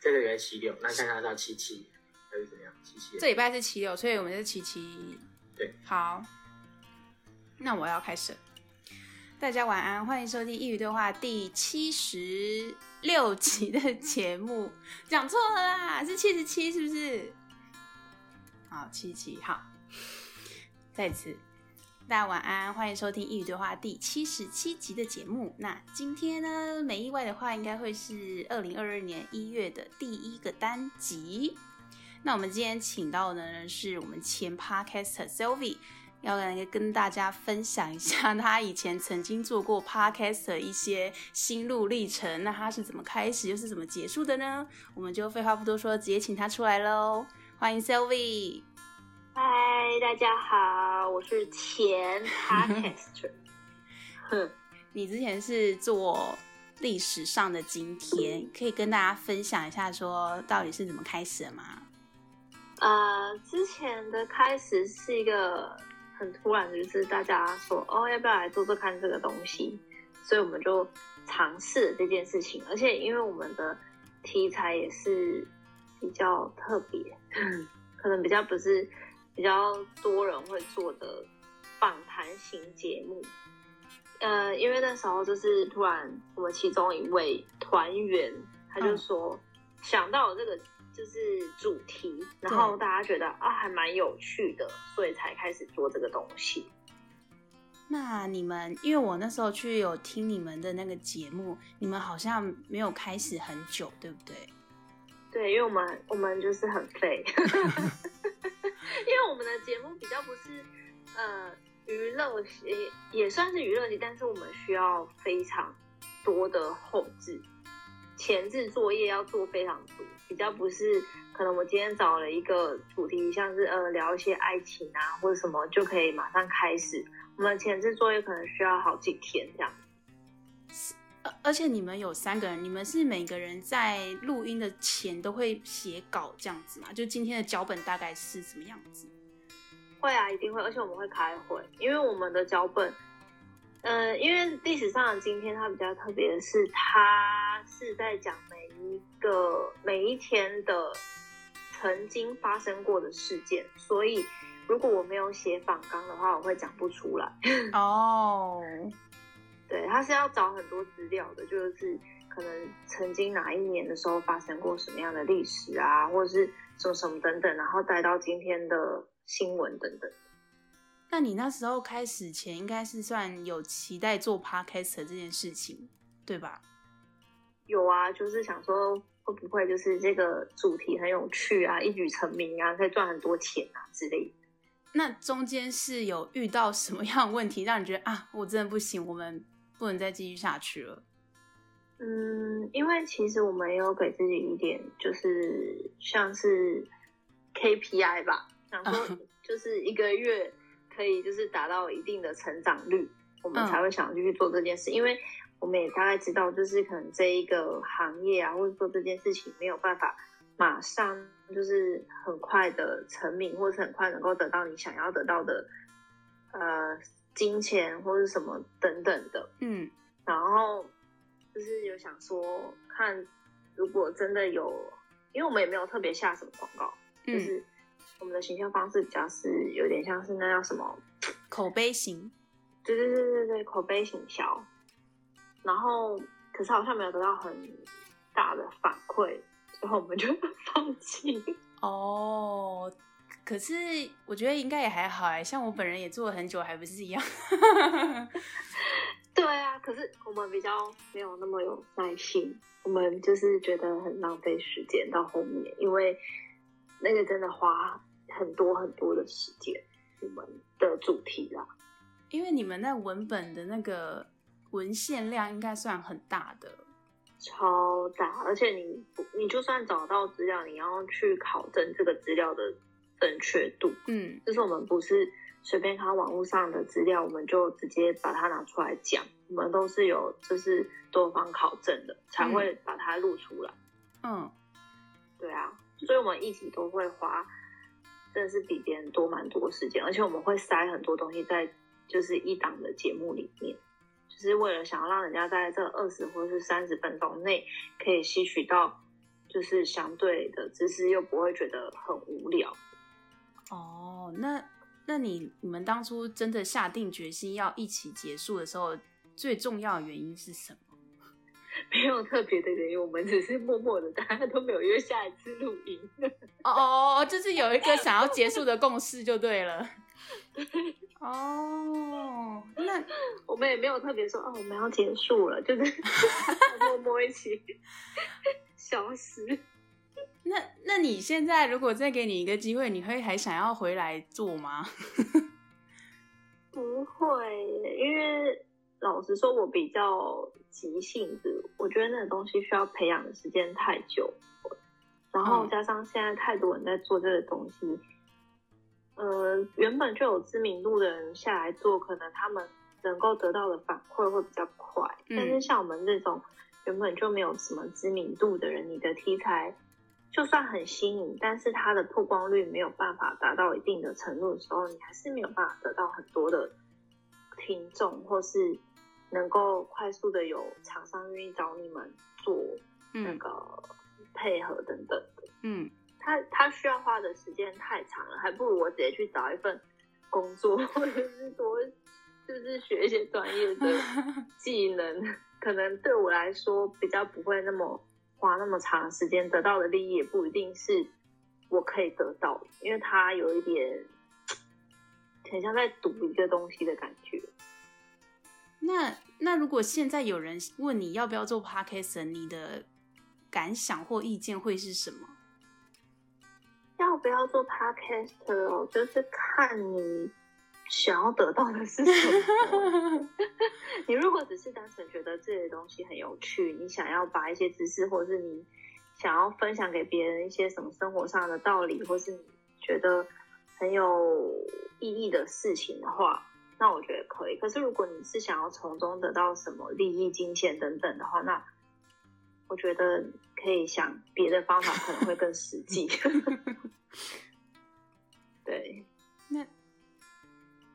这个月七六，那看看到七七还是怎么样？七七。这礼拜是七六，所以我们是七七。对，好，那我要开始。大家晚安，欢迎收听《一语对话》第七十六集的节目。讲错了啦，是七十七，是不是？好，七七，好，再次。大家晚安，欢迎收听《一语对话》第七十七集的节目。那今天呢，没意外的话，应该会是二零二二年一月的第一个单集。那我们今天请到的呢，是我们前 Podcaster Sylvie，要来跟大家分享一下他以前曾经做过 Podcast 的一些心路历程。那他是怎么开始，又是怎么结束的呢？我们就废话不多说，直接请他出来喽。欢迎 Sylvie。嗨，大家好，我是前 Podcaster。你之前是做历史上的今天，可以跟大家分享一下，说到底是怎么开始的吗？呃，之前的开始是一个很突然的，就是大家说哦，要不要来做做看这个东西，所以我们就尝试这件事情，而且因为我们的题材也是比较特别，可能比较不是。比较多人会做的访谈型节目，呃，因为那时候就是突然我们其中一位团员他就说想到了这个就是主题，然后大家觉得啊还蛮有趣的，所以才开始做这个东西。那你们，因为我那时候去有听你们的那个节目，你们好像没有开始很久，对不对？对，因为我们我们就是很废。因为我们的节目比较不是呃娱乐系，也算是娱乐，但是我们需要非常多的后置前置作业要做非常多，比较不是可能我今天找了一个主题，像是呃聊一些爱情啊或者什么就可以马上开始，我们前置作业可能需要好几天这样。而且你们有三个人，你们是每个人在录音的前都会写稿这样子吗？就今天的脚本大概是什么样子？会啊，一定会。而且我们会开会，因为我们的脚本，呃，因为历史上的今天它比较特别的是，它是在讲每一个每一天的曾经发生过的事件，所以如果我没有写访纲的话，我会讲不出来。哦。Oh. 对，他是要找很多资料的，就是可能曾经哪一年的时候发生过什么样的历史啊，或者是什么什么等等，然后带到今天的新闻等等。那你那时候开始前，应该是算有期待做 podcast 这件事情，对吧？有啊，就是想说会不会就是这个主题很有趣啊，一举成名啊，可以赚很多钱啊之类的。那中间是有遇到什么样的问题，让你觉得啊，我真的不行，我们。不能再继续下去了。嗯，因为其实我们也有给自己一点，就是像是 KPI 吧，想说就是一个月可以就是达到一定的成长率，我们才会想继续做这件事。因为我们也大概知道，就是可能这一个行业啊，或者做这件事情没有办法马上就是很快的成名，或是很快能够得到你想要得到的，呃。金钱或者什么等等的，嗯，然后就是有想说，看如果真的有，因为我们也没有特别下什么广告，嗯，就是我们的形象方式比较是有点像是那叫什么口碑型，对对对对对，口碑行销，然后可是好像没有得到很大的反馈，然后我们就 放弃。哦。可是我觉得应该也还好哎，像我本人也做了很久，还不是一样。对啊，可是我们比较没有那么有耐心，我们就是觉得很浪费时间到后面，因为那个真的花很多很多的时间。我们的主题啦，因为你们那文本的那个文献量应该算很大的，超大，而且你你就算找到资料，你要去考证这个资料的。正确度，嗯，就是我们不是随便看网络上的资料，我们就直接把它拿出来讲，我们都是有就是多方考证的，才会把它录出来。嗯，对啊，所以我们一直都会花，真的是比别人多蛮多时间，而且我们会塞很多东西在就是一档的节目里面，就是为了想要让人家在这二十或是三十分钟内可以吸取到就是相对的知识又不会觉得很无聊。哦，那那你你们当初真的下定决心要一起结束的时候，最重要的原因是什么？没有特别的原因，我们只是默默的，大家都没有约下一次录音。哦哦哦，就是有一个想要结束的共识就对了。哦，那 我们也没有特别说哦，我们要结束了，就是默默一起消失。那那你现在如果再给你一个机会，你会还想要回来做吗？不会，因为老实说，我比较急性子，我觉得那个东西需要培养的时间太久，然后加上现在太多人在做这个东西，呃，原本就有知名度的人下来做，可能他们能够得到的反馈会比较快。但是像我们这种原本就没有什么知名度的人，你的题材。就算很新颖，但是它的曝光率没有办法达到一定的程度的时候，你还是没有办法得到很多的听众，或是能够快速的有厂商愿意找你们做那个配合等等的。嗯，他他需要花的时间太长了，还不如我直接去找一份工作，或者是多就是学一些专业的技能，可能对我来说比较不会那么。花那么长时间得到的利益也不一定是我可以得到的，因为它有一点很像在赌一个东西的感觉。那那如果现在有人问你要不要做 Podcast，你的感想或意见会是什么？要不要做 Podcast 哦？就是看你。想要得到的是什么？你如果只是单纯觉得这些东西很有趣，你想要把一些知识，或是你想要分享给别人一些什么生活上的道理，或是你觉得很有意义的事情的话，那我觉得可以。可是如果你是想要从中得到什么利益、金钱等等的话，那我觉得可以想别的方法，可能会更实际。对，那。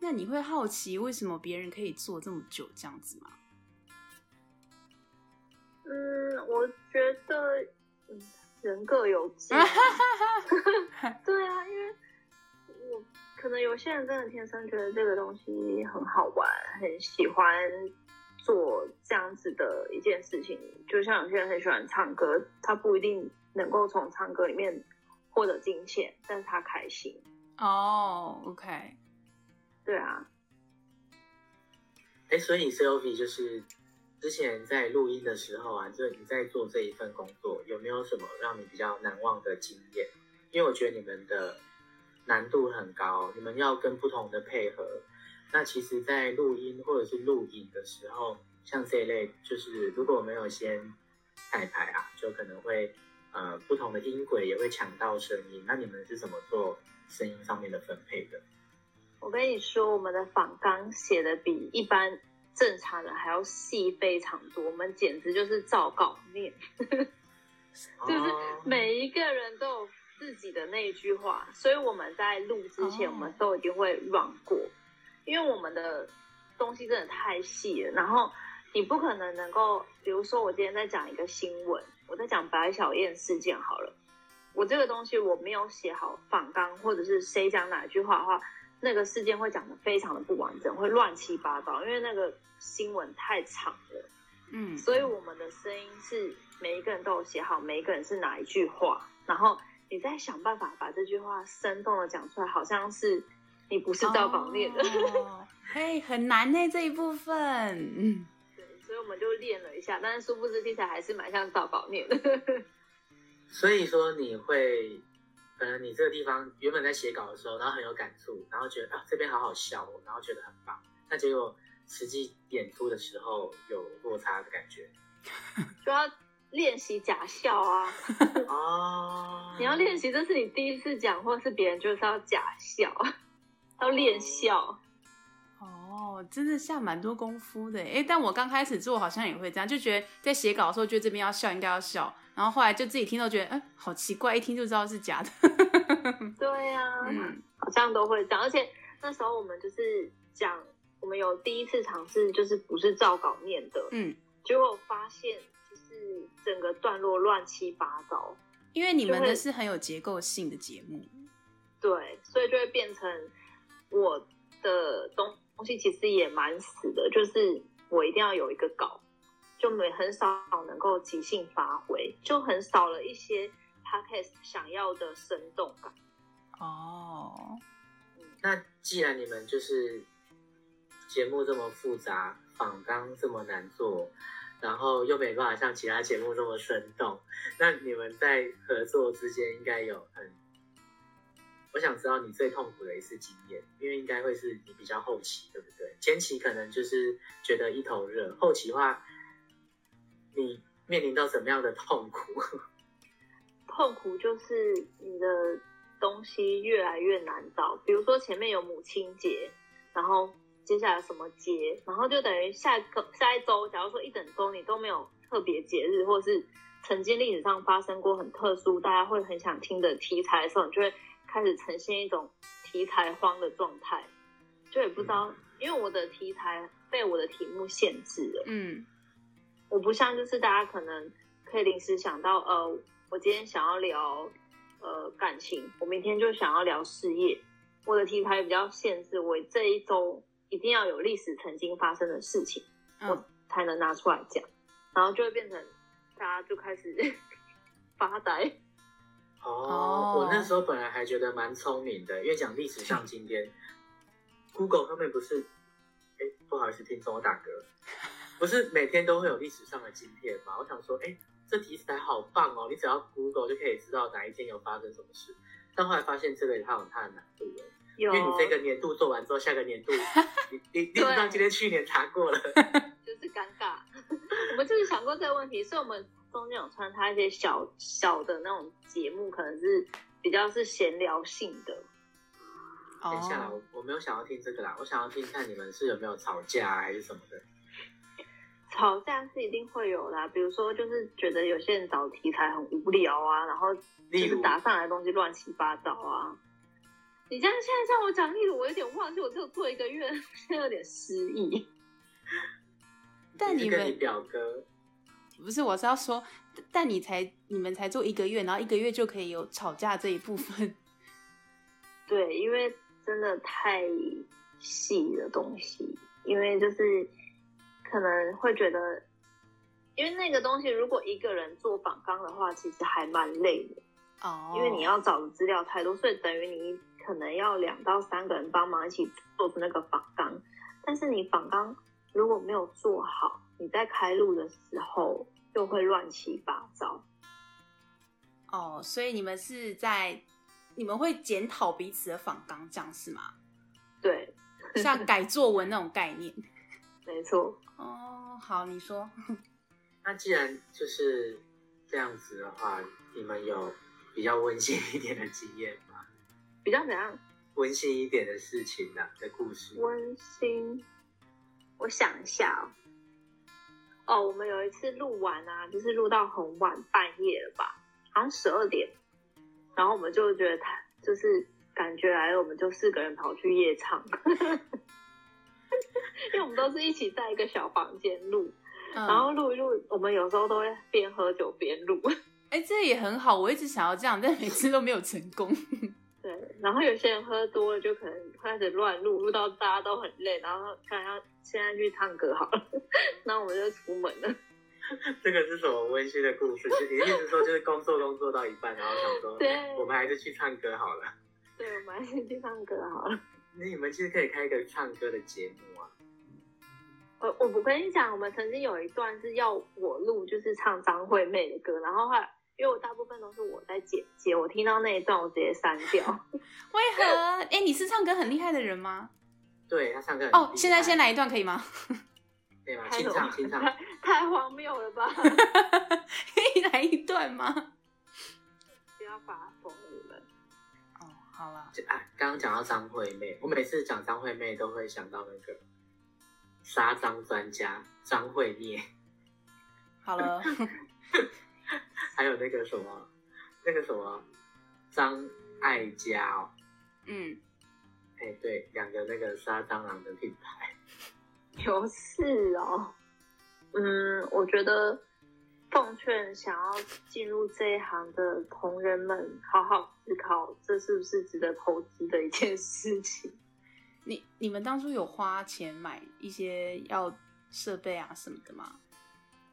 那你会好奇为什么别人可以做这么久这样子吗？嗯，我觉得，嗯，人各有 志。对啊，因为我可能有些人真的天生觉得这个东西很好玩，很喜欢做这样子的一件事情。就像有些人很喜欢唱歌，他不一定能够从唱歌里面获得金钱，但是他开心。哦，oh，OK。对啊，哎，所以 Sylvie 就是之前在录音的时候啊，就你在做这一份工作，有没有什么让你比较难忘的经验？因为我觉得你们的难度很高，你们要跟不同的配合。那其实，在录音或者是录影的时候，像这一类，就是如果没有先彩排啊，就可能会呃不同的音轨也会抢到声音。那你们是怎么做声音上面的分配的？我跟你说，我们的仿纲写的比一般正常人还要细非常多，我们简直就是照稿念，就是每一个人都有自己的那一句话，所以我们在录之前，我们都一定会 run 过，因为我们的东西真的太细了，然后你不可能能够，比如说我今天在讲一个新闻，我在讲白小燕事件好了，我这个东西我没有写好仿纲，或者是谁讲哪一句话的话。那个事件会讲得非常的不完整，会乱七八糟，因为那个新闻太长了。嗯，所以我们的声音是每一个人都有写好，每一个人是哪一句话，然后你再想办法把这句话生动的讲出来，好像是你不是照稿念的。哦，嘿，很难呢这一部分。嗯，对，所以我们就练了一下，但是殊不知听起来还是蛮像照稿念的。所以说你会。可能你这个地方原本在写稿的时候，然后很有感触，然后觉得啊这边好好笑哦，然后觉得很棒。那结果实际演出的时候有落差的感觉，就要练习假笑啊！哦，你要练习，这是你第一次讲，或是别人就是要假笑，要练笑。哦，真的下蛮多功夫的哎！但我刚开始做好像也会这样，就觉得在写稿的时候，觉得这边要笑，应该要笑。然后后来就自己听都觉得，哎，好奇怪，一听就知道是假的。对呀、啊，嗯，好像都会这样。而且那时候我们就是讲，我们有第一次尝试，就是不是照稿念的，嗯，结果发现就是整个段落乱七八糟。因为你们的是很有结构性的节目，对，所以就会变成我的东东西其实也蛮死的，就是我一定要有一个稿，就没很少能够即兴发挥，就很少了一些 podcast 想要的生动感。哦，那既然你们就是节目这么复杂，访纲这么难做。然后又没办法像其他节目这么生动，那你们在合作之间应该有很，我想知道你最痛苦的一次经验，因为应该会是你比较后期，对不对？前期可能就是觉得一头热，后期的话，你面临到什么样的痛苦？痛苦就是你的东西越来越难找，比如说前面有母亲节，然后。接下来什么节，然后就等于下一个下一周，假如说一整周你都没有特别节日，或是曾经历史上发生过很特殊，大家会很想听的题材的时候，你就会开始呈现一种题材荒的状态，就也不知道，因为我的题材被我的题目限制了。嗯，我不像就是大家可能可以临时想到，呃，我今天想要聊呃感情，我明天就想要聊事业，我的题材比较限制，我这一周。一定要有历史曾经发生的事情，嗯、我才能拿出来讲，然后就会变成大家就开始 发呆。哦，我那时候本来还觉得蛮聪明的，因为讲历史像今天，Google 上面不是，哎，不好意思，听众我打嗝，不是每天都会有历史上的今天吗？我想说，哎，这题材好棒哦，你只要 Google 就可以知道哪一天有发生什么事，但后来发现这个它有它的难度了。因为你这个年度做完之后，下个年度 你你你知道今天去年查过了，就是尴尬。我们就是想过这个问题，所以我们中间有穿插一些小小的那种节目，可能是比较是闲聊性的。等一下，我我没有想要听这个啦，我想要听看你们是有没有吵架还是什么的。吵架是一定会有啦，比如说就是觉得有些人找题材很无聊啊，然后就是打上来的东西乱七八糟啊。你这样现在像我讲例子，我有点忘记，我只有做一个月，现在有点失忆。但你们你表哥不是，我是要说，但你才你们才做一个月，然后一个月就可以有吵架这一部分。对，因为真的太细的东西，因为就是可能会觉得，因为那个东西如果一个人做仿纲的话，其实还蛮累的哦，因为你要找的资料太多，所以等于你。可能要两到三个人帮忙一起做出那个仿纲，但是你仿纲如果没有做好，你在开路的时候就会乱七八糟。哦，所以你们是在你们会检讨彼此的仿纲，这样是吗？对，像改作文那种概念。没错。哦，好，你说。那既然就是这样子的话，你们有比较温馨一点的经验吗？比较怎样？温馨一点的事情啊，的故事。温馨，我想一下哦。哦，我们有一次录完啊，就是录到很晚，半夜了吧，好像十二点。然后我们就觉得他就是感觉来了，我们就四个人跑去夜唱。都是一起在一个小房间录，嗯、然后录一录，我们有时候都会边喝酒边录。哎，这也很好，我一直想要这样，但每次都没有成功。对，然后有些人喝多了，就可能开始乱录，录到大家都很累，然后看要现在去唱歌好了，那我们就出门了。这个是什么温馨的故事？就你的意思说，就是工作工作到一半，然后想说，对，我们还是去唱歌好了。对，我们还是去唱歌好了。那你们其实可以开一个唱歌的节目啊。我我不跟你讲，我们曾经有一段是要我录，就是唱张惠妹的歌，然后后来。因为我大部分都是我在剪接，我听到那一段我直接删掉。为何？哎、欸，你是唱歌很厉害的人吗？对，他唱歌哦。现在先来一段可以吗？对吗？清唱，清唱。太荒谬了吧？可以来一段吗？不要发疯你们。哦，好了。啊，刚刚讲到张惠妹，我每次讲张惠妹都会想到那个杀蟑专家张惠妹。好了。还有那个什么，那个什么张艾嘉哦，嗯，哎、欸，对，两个那个杀蟑螂的品牌，有事哦。嗯，我觉得奉劝想要进入这一行的同仁们，好好思考，这是不是值得投资的一件事情？你你们当初有花钱买一些要设备啊什么的吗？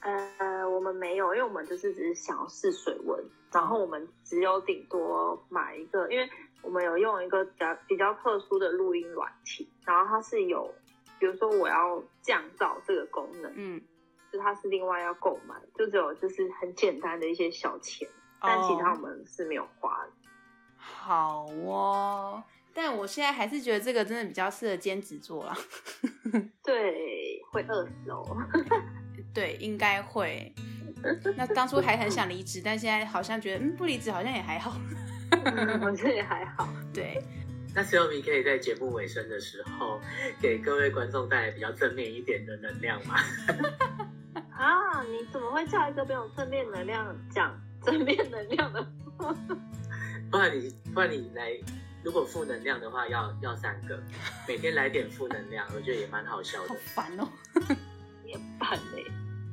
呃，我们没有，因为我们就是只是想要试水温，然后我们只有顶多买一个，因为我们有用一个比较比较特殊的录音软体，然后它是有，比如说我要降噪这个功能，嗯。就它是另外要购买，就只有就是很简单的一些小钱，但其他我们是没有花的。好哦，但我现在还是觉得这个真的比较适合兼职做啦。对，会饿死哦。对，应该会。那当初还很想离职，但现在好像觉得，嗯，不离职好像也还好。我觉得也还好。对。那 Sylvie 可以在节目尾声的时候，给各位观众带来比较正面一点的能量吗？啊！你怎么会叫一个没有正面能量讲正面能量的话？不然你不然你来，如果负能量的话要，要要三个，每天来点负能量，我觉得也蛮好笑的。好烦哦！你也烦嘞！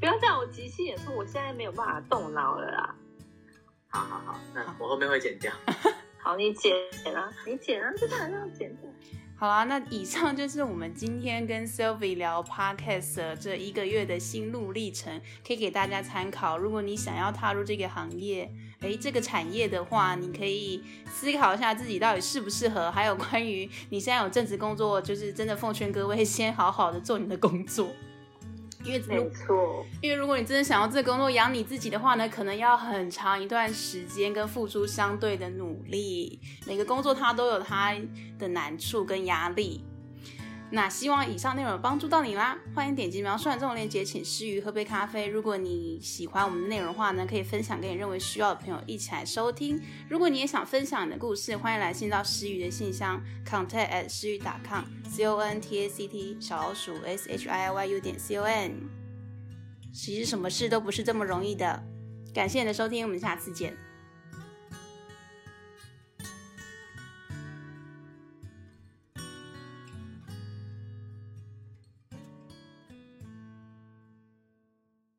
不要这样，我即兴演出，我现在没有办法动脑了啦。好好好，那我后面会剪掉。好，你剪啊，你剪啊，这个还是要剪的。好啊，那以上就是我们今天跟 Sylvie 聊 Podcast 的这一个月的心路历程，可以给大家参考。如果你想要踏入这个行业，诶，这个产业的话，你可以思考一下自己到底适不适合。还有关于你现在有正职工作，就是真的奉劝各位先好好的做你的工作。因为没错，因为如果你真的想要这个工作养你自己的话呢，可能要很长一段时间跟付出相对的努力。每个工作它都有它的难处跟压力。那希望以上内容帮助到你啦，欢迎点击描述栏这种链接，请师佾喝杯咖啡。如果你喜欢我们的内容的话呢，可以分享给你认为需要的朋友一起来收听。如果你也想分享你的故事，欢迎来信到师佾的信箱，contact at 师佾 .com，c o n t a c t 小老鼠 s h i y u 点 c o n。其实什么事都不是这么容易的。感谢你的收听，我们下次见。